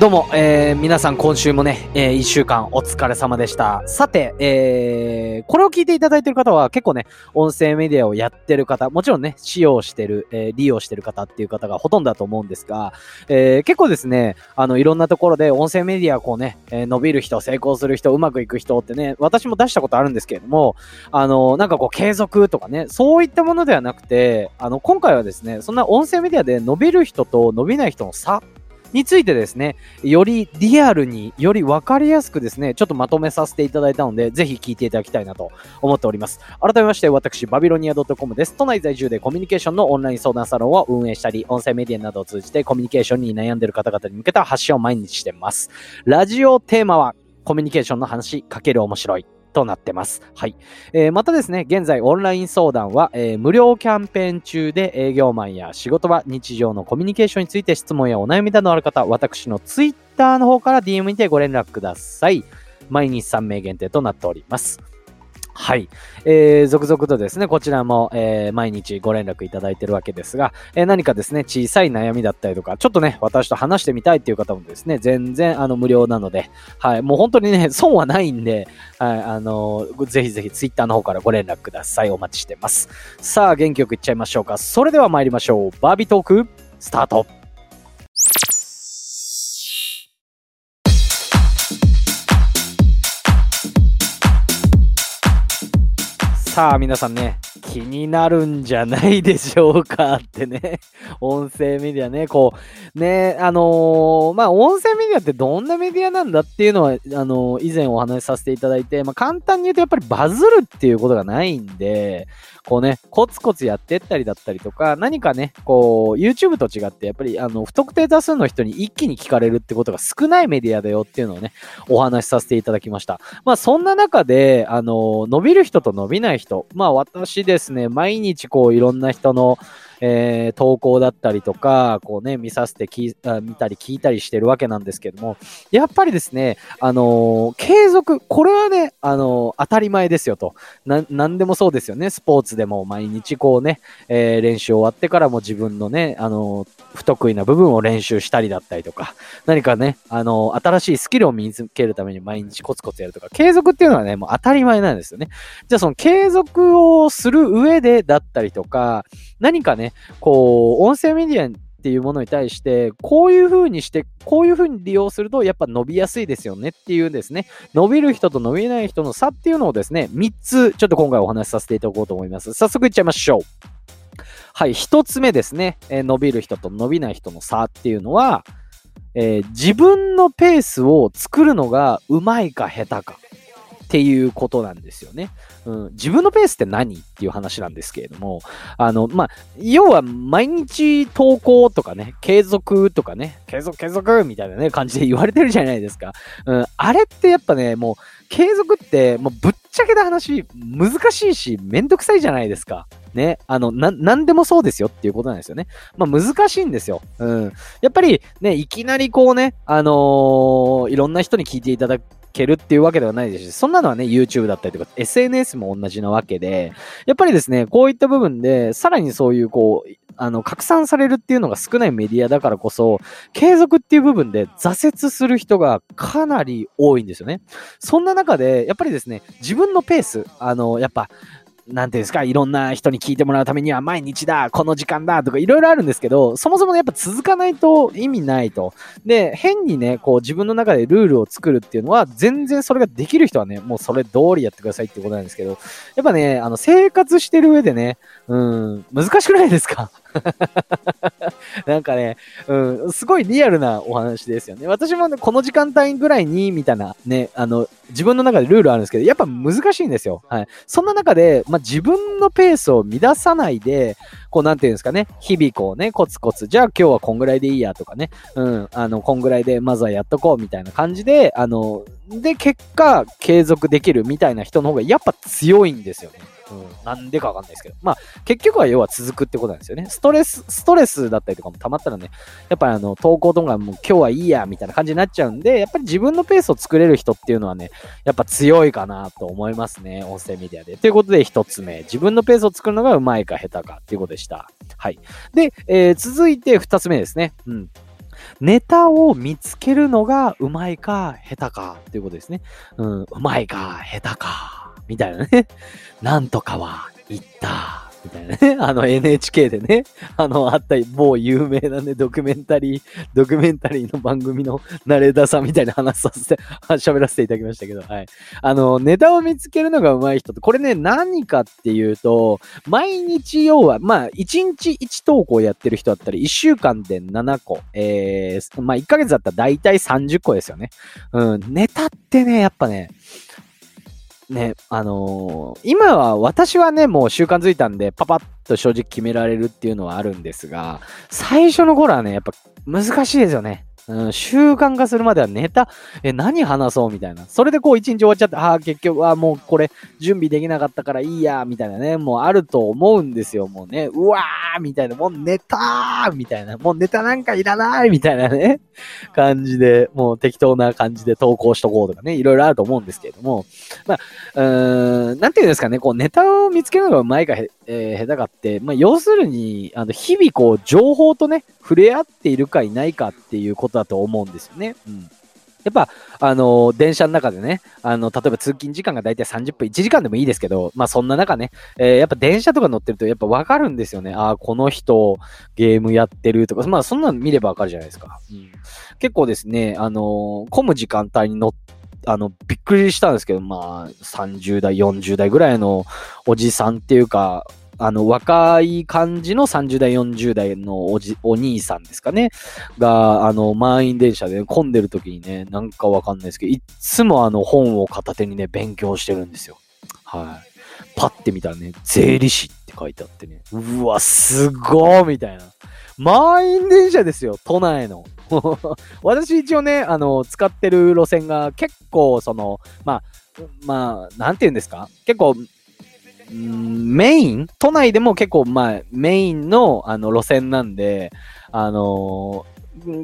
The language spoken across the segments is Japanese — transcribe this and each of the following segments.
どうも、えー、皆さん今週もね、えー、一週間お疲れ様でした。さて、えー、これを聞いていただいている方は結構ね、音声メディアをやってる方、もちろんね、使用してる、えー、利用してる方っていう方がほとんどだと思うんですが、えー、結構ですね、あの、いろんなところで音声メディアこうね、えー、伸びる人、成功する人、うまくいく人ってね、私も出したことあるんですけれども、あの、なんかこう継続とかね、そういったものではなくて、あの、今回はですね、そんな音声メディアで伸びる人と伸びない人の差についてですね、よりリアルに、よりわかりやすくですね、ちょっとまとめさせていただいたので、ぜひ聞いていただきたいなと思っております。改めまして、私、バビロニア .com です。都内在住でコミュニケーションのオンライン相談サロンを運営したり、音声メディアなどを通じてコミュニケーションに悩んでいる方々に向けた発信を毎日してます。ラジオテーマは、コミュニケーションの話かける面白い。となってます。はい。えー、またですね、現在オンライン相談は、えー、無料キャンペーン中で営業マンや仕事場、日常のコミュニケーションについて質問やお悩みなどある方、私の Twitter の方から DM にてご連絡ください。毎日3名限定となっております。はい。えー、続々とですね、こちらも、えー、毎日ご連絡いただいてるわけですが、えー、何かですね、小さい悩みだったりとか、ちょっとね、私と話してみたいっていう方もですね、全然、あの、無料なので、はい、もう本当にね、損はないんで、はい、あのー、ぜひぜひツイッターの方からご連絡ください。お待ちしてます。さあ、元気よくいっちゃいましょうか。それでは参りましょう。バービートーク、スタート。さあ皆さんね、気になるんじゃないでしょうかってね、音声メディアね、こう、ね、あのー、まあ、音声メディアってどんなメディアなんだっていうのは、あのー、以前お話しさせていただいて、まあ、簡単に言うとやっぱりバズるっていうことがないんで、こうね、コツコツやってったりだったりとか、何かね、こう、YouTube と違って、やっぱり、あの、不特定多数の人に一気に聞かれるってことが少ないメディアだよっていうのをね、お話しさせていただきました。まあ、そんな中で、あの、伸びる人と伸びない人、まあ、私ですね、毎日こう、いろんな人の、えー、投稿だったりとか、こうね、見させてきあ見たり聞いたりしてるわけなんですけども、やっぱりですね、あのー、継続、これはね、あのー、当たり前ですよと。な、なんでもそうですよね。スポーツでも毎日こうね、えー、練習終わってからも自分のね、あの不得意な部分を練習したりだったりとか、何かね、あの新しいスキルを身につけるために毎日コツコツやるとか、継続っていうのはね、もう当たり前なんですよね。じゃあその継続をする上でだったりとか、何かね、こう、音声メディアっていうものに対して、こういう風にして、こういう風に利用すると、やっぱ伸びやすいですよねっていうですね、伸びる人と伸びない人の差っていうのをですね、3つ、ちょっと今回お話しさせていただこうと思います。早速いっちゃいましょう。はい、1つ目ですね、えー、伸びる人と伸びない人の差っていうのは、えー、自分のペースを作るのがうまいか下手か。っていうことなんですよね。うん、自分のペースって何っていう話なんですけれども、あの、まあ、要は毎日投稿とかね、継続とかね、継続継続みたいなね、感じで言われてるじゃないですか。うん、あれってやっぱね、もう、継続って、もうぶっちゃけた話、難しいし、めんどくさいじゃないですか。ね、あの、な、なんでもそうですよっていうことなんですよね。まあ難しいんですよ。うん。やっぱりね、いきなりこうね、あのー、いろんな人に聞いていただけるっていうわけではないですし、そんなのはね、YouTube だったりとか、SNS も同じなわけで、やっぱりですね、こういった部分で、さらにそういうこう、あの、拡散されるっていうのが少ないメディアだからこそ、継続っていう部分で挫折する人がかなり多いんですよね。そんな中で、やっぱりですね、自分のペース、あの、やっぱ、なんていうんですか、いろんな人に聞いてもらうためには毎日だ、この時間だとかいろいろあるんですけど、そもそもやっぱ続かないと意味ないと。で、変にね、こう自分の中でルールを作るっていうのは、全然それができる人はね、もうそれ通りやってくださいってことなんですけど、やっぱね、あの、生活してる上でね、うん、難しくないですか？なんかね、うん、すごいリアルなお話ですよね。私もね、この時間帯ぐらいに、みたいなね、あの、自分の中でルールあるんですけど、やっぱ難しいんですよ。はい。そんな中で、まあ、自分のペースを乱さないで、こう、なんていうんですかね、日々こうね、コツコツ、じゃあ今日はこんぐらいでいいやとかね、うん、あの、こんぐらいでまずはやっとこうみたいな感じで、あの、で、結果、継続できるみたいな人の方がやっぱ強いんですよね。うん、なんでかわかんないですけど。まあ、結局は要は続くってことなんですよね。ストレス、ストレスだったりとかも溜まったらね、やっぱりあの、投稿とかもう今日はいいや、みたいな感じになっちゃうんで、やっぱり自分のペースを作れる人っていうのはね、やっぱ強いかなと思いますね。音声メディアで。ということで一つ目、自分のペースを作るのがうまいか下手かっていうことでした。はい。で、えー、続いて二つ目ですね。うん。ネタを見つけるのがうまいか下手かっていうことですね。うん、うまいか下手か、みたいなね。なんとかは言った。みたいなね。あの NHK でね、あの、あった某有名なね、ドキュメンタリー、ドキュメンタリーの番組のナレーターさんみたいな話させて、喋らせていただきましたけど、はい。あの、ネタを見つけるのが上手い人って、これね、何かっていうと、毎日要は、まあ、1日1投稿やってる人だったり、1週間で7個、えー、まあ、1ヶ月だったら大体30個ですよね。うん、ネタってね、やっぱね、ね、あのー、今は私はね、もう習慣づいたんで、パパッと正直決められるっていうのはあるんですが、最初の頃はね、やっぱ難しいですよね。うん、習慣化するまではネタ、え、何話そうみたいな。それでこう一日終わっちゃって、ああ、結局、あもうこれ準備できなかったからいいや、みたいなね、もうあると思うんですよ、もうね。うわーみたいな、もうネターみたいな、もうネタなんかいらないみたいなね、感じで、もう適当な感じで投稿しとこうとかね、いろいろあると思うんですけれども、まあ、うーん、なんていうんですかね、こうネタを見つけるのがうまいか、えー、下手かって、まあ、要するに、あの、日々こう、情報とね、触れ合っているかいないかっていうことだと思うんですよね。うん。やっぱ、あのー、電車の中でね、あの、例えば通勤時間がだいたい30分、1時間でもいいですけど、まあそんな中ね、えー、やっぱ電車とか乗ってるとやっぱわかるんですよね。ああ、この人ゲームやってるとか、まあそんなの見ればわかるじゃないですか。うん、結構ですね、あのー、混む時間帯に乗って、あの、びっくりしたんですけど、まあ、30代、40代ぐらいのおじさんっていうか、あの、若い感じの30代、40代のおじ、お兄さんですかね。が、あの、満員電車で混んでる時にね、なんかわかんないですけど、いつもあの本を片手にね、勉強してるんですよ。はい。パッて見たらね、税理士って書いてあってね、うわ、すごーみたいな。満員電車ですよ、都内の。私一応ね、あの、使ってる路線が結構、その、まあ、まあ、なんて言うんですか？結構、メイン？都内でも結構、まあ、メインの、あの、路線なんで、あの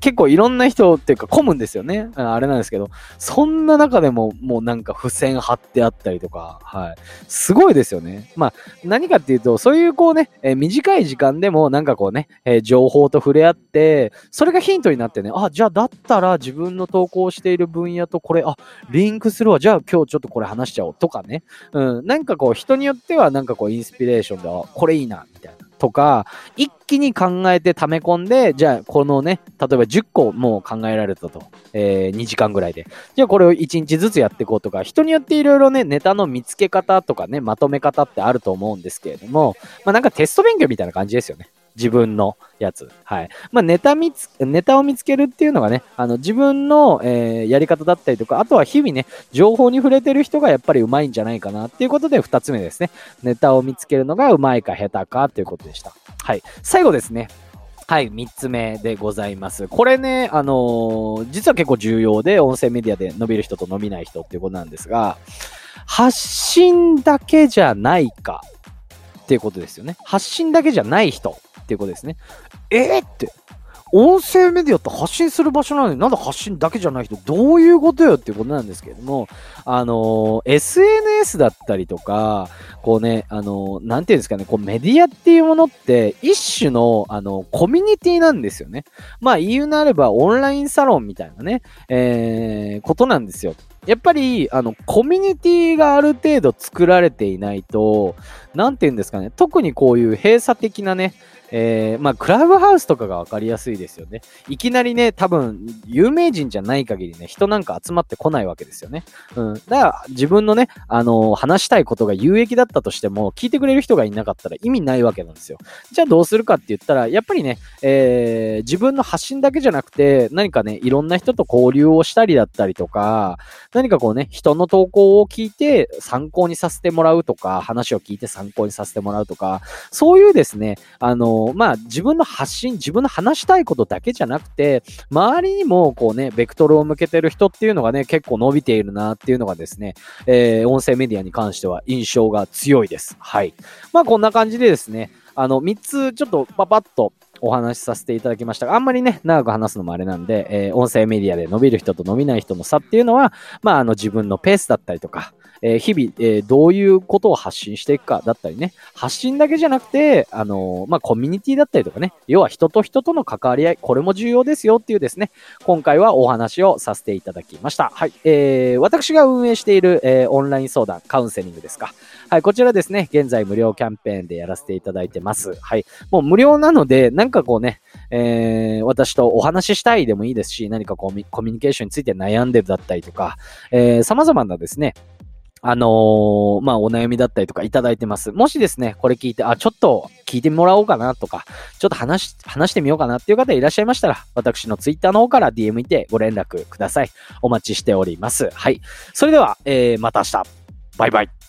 結構いろんな人っていうか混むんですよね。あれなんですけど、そんな中でももうなんか付箋貼ってあったりとか、はい。すごいですよね。まあ、何かっていうと、そういうこうね、えー、短い時間でもなんかこうね、えー、情報と触れ合って、それがヒントになってね、あ、じゃあだったら自分の投稿している分野とこれ、あ、リンクするわ。じゃあ今日ちょっとこれ話しちゃおうとかね。うん、なんかこう人によってはなんかこうインスピレーションで、あ、これいいな、みたいな。とか、一気に考えて溜め込んで、じゃあこのね、例えば10個もう考えられたと。えー、2時間ぐらいで。じゃあこれを1日ずつやっていこうとか、人によっていろいろね、ネタの見つけ方とかね、まとめ方ってあると思うんですけれども、まあなんかテスト勉強みたいな感じですよね。自分のやつ。はい。まあ、ネタ見つ、ネタを見つけるっていうのがね、あの、自分の、えー、やり方だったりとか、あとは日々ね、情報に触れてる人がやっぱり上手いんじゃないかなっていうことで、二つ目ですね。ネタを見つけるのが上手いか下手かということでした。はい。最後ですね。はい、三つ目でございます。これね、あのー、実は結構重要で、音声メディアで伸びる人と伸びない人っていうことなんですが、発信だけじゃないかっていうことですよね。発信だけじゃない人っていうことですね。えー、って。音声メディアって発信する場所なのになんで発信だけじゃない人どういうことよっていうことなんですけれども、あのー、SNS だったりとか、こうね、あのー、なんていうんですかね、こうメディアっていうものって一種の、あの、コミュニティなんですよね。まあ言うなればオンラインサロンみたいなね、えー、ことなんですよ。やっぱり、あの、コミュニティがある程度作られていないと、なんて言うんですかね、特にこういう閉鎖的なね、えー、まあ、クラブハウスとかが分かりやすいですよね。いきなりね、多分、有名人じゃない限りね、人なんか集まってこないわけですよね。うん。だから、自分のね、あのー、話したいことが有益だったとしても、聞いてくれる人がいなかったら意味ないわけなんですよ。じゃあどうするかって言ったら、やっぱりね、えー、自分の発信だけじゃなくて、何かね、いろんな人と交流をしたりだったりとか、何かこうね、人の投稿を聞いて参考にさせてもらうとか、話を聞いて参考にさせてもらうとか、そういうですね、あのまあ、自分の発信、自分の話したいことだけじゃなくて、周りにもこうね、ベクトルを向けてる人っていうのがね、結構伸びているなっていうのがですね、えー、音声メディアに関しては印象が強いです。はい。まあ、こんな感じでですね、あの、3つちょっとパパッとお話しさせていただきましたが、あんまりね、長く話すのもあれなんで、えー、音声メディアで伸びる人と伸びない人の差っていうのは、まあ、あの、自分のペースだったりとか、えー日々、えーどういうことを発信していくかだったりね、発信だけじゃなくて、あのーまあ、コミュニティだったりとかね、要は人と人との関わり合い、これも重要ですよっていうですね、今回はお話をさせていただきました。はい。えー、私が運営している、えーオンライン相談、カウンセリングですか。はい。こちらですね、現在無料キャンペーンでやらせていただいてます。はい。もう無料なので、なんかこうね、えー私とお話ししたいでもいいですし、何かコミコミュニケーションについて悩んでるだったりとか、えー様々なですね、あのーまあ、お悩みだったりとかいただいてます。もしですね、これ聞いて、あ、ちょっと聞いてもらおうかなとか、ちょっと話し、話してみようかなっていう方いらっしゃいましたら、私のツイッターの方から DM にてご連絡ください。お待ちしております。はい。それでは、えーまた明日。バイバイ。